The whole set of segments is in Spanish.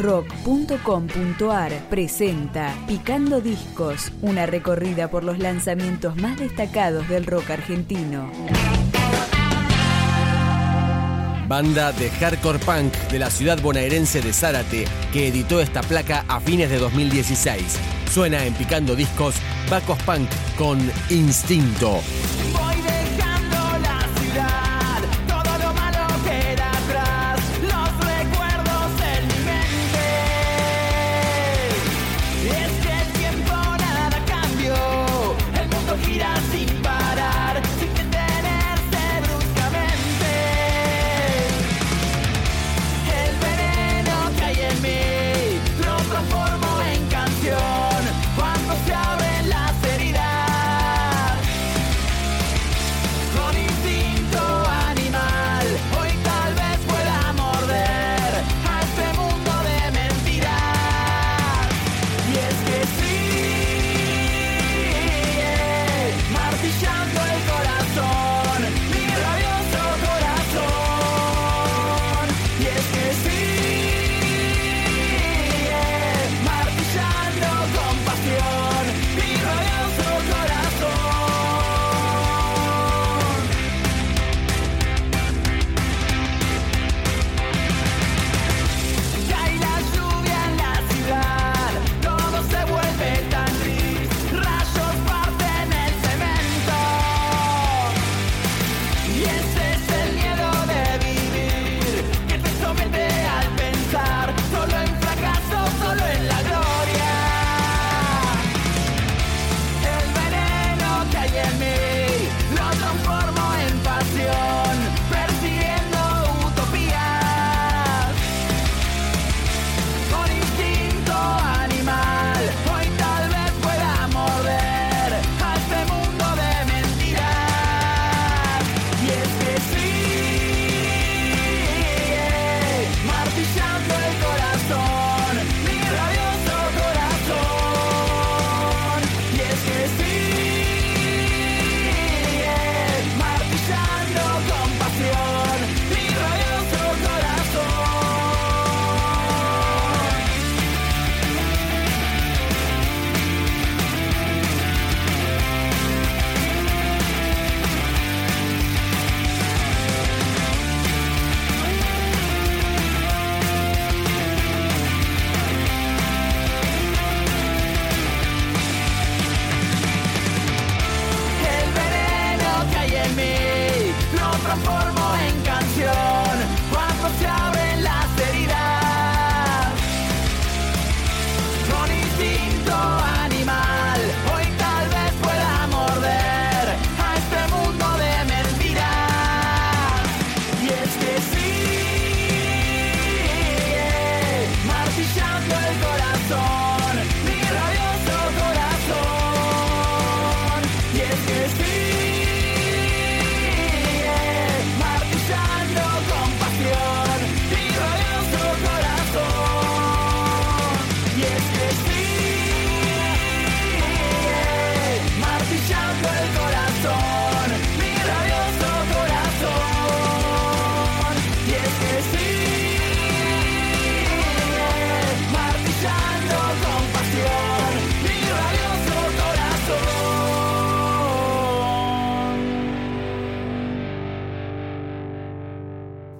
rock.com.ar presenta Picando Discos, una recorrida por los lanzamientos más destacados del rock argentino. Banda de hardcore punk de la ciudad bonaerense de Zárate, que editó esta placa a fines de 2016. Suena en Picando Discos Bacos Punk con Instinto.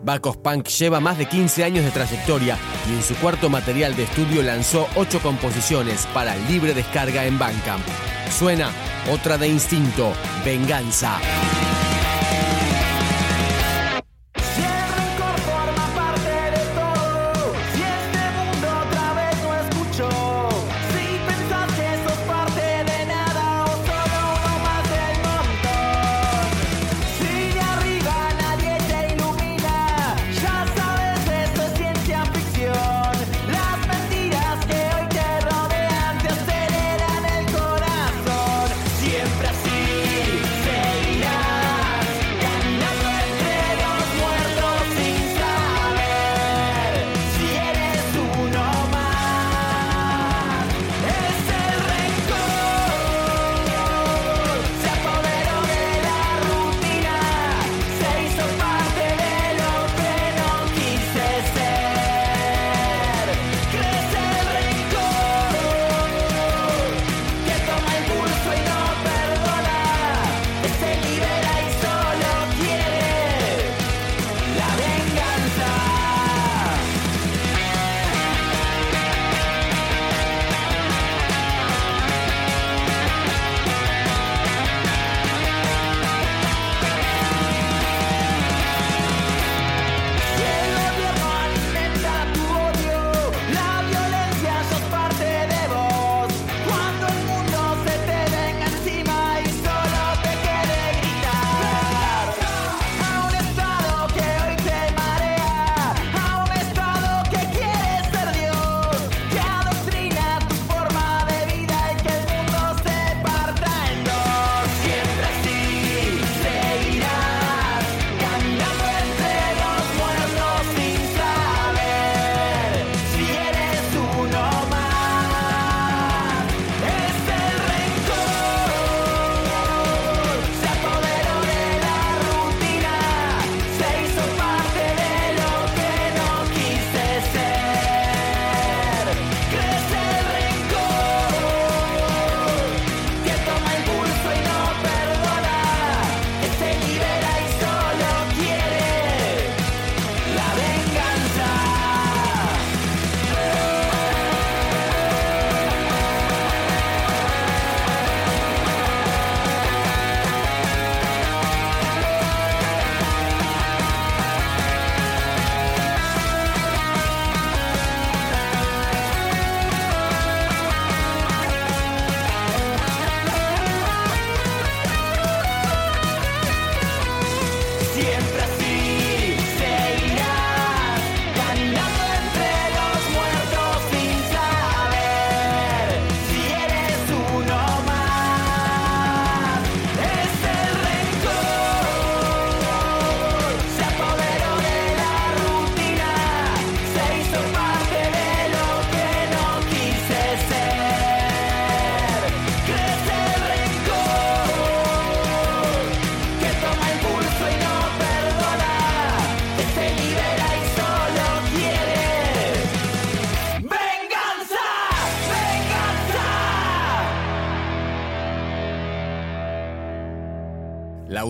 Bacos Punk lleva más de 15 años de trayectoria y en su cuarto material de estudio lanzó 8 composiciones para libre descarga en Bandcamp. Suena otra de instinto, Venganza.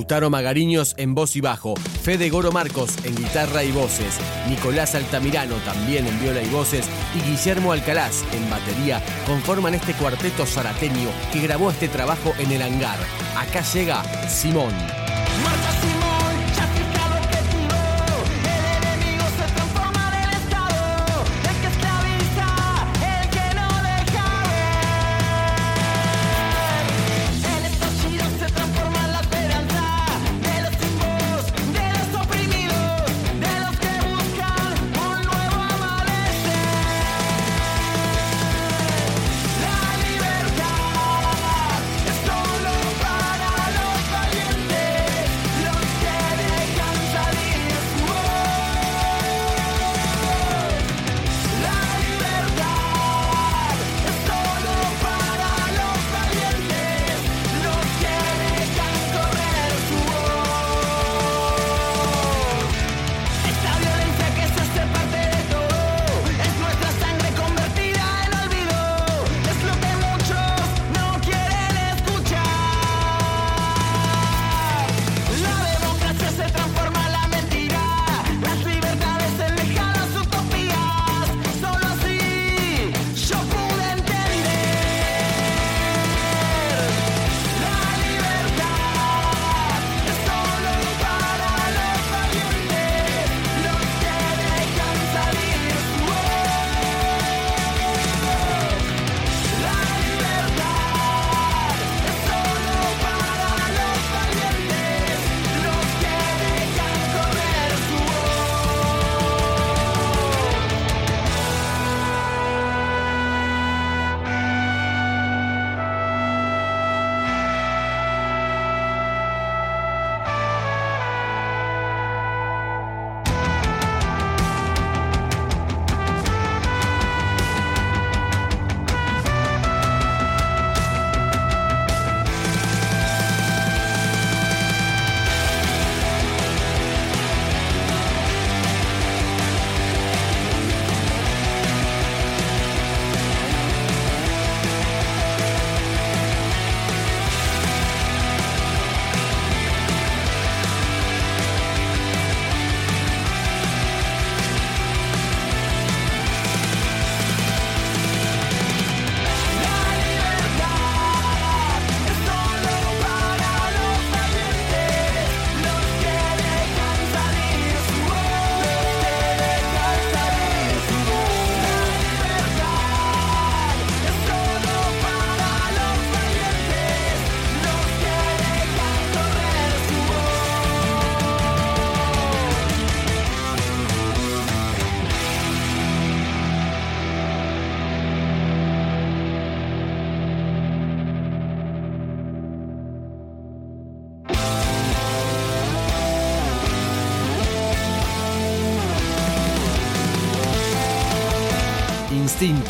Lautaro Magariños en voz y bajo, Fede Goro Marcos en guitarra y voces, Nicolás Altamirano también en viola y voces y Guillermo Alcalaz en batería conforman este cuarteto zarateño que grabó este trabajo en el hangar. Acá llega Simón.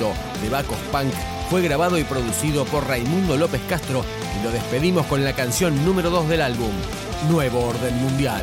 De Bacos Punk fue grabado y producido por Raimundo López Castro y lo despedimos con la canción número 2 del álbum, Nuevo Orden Mundial.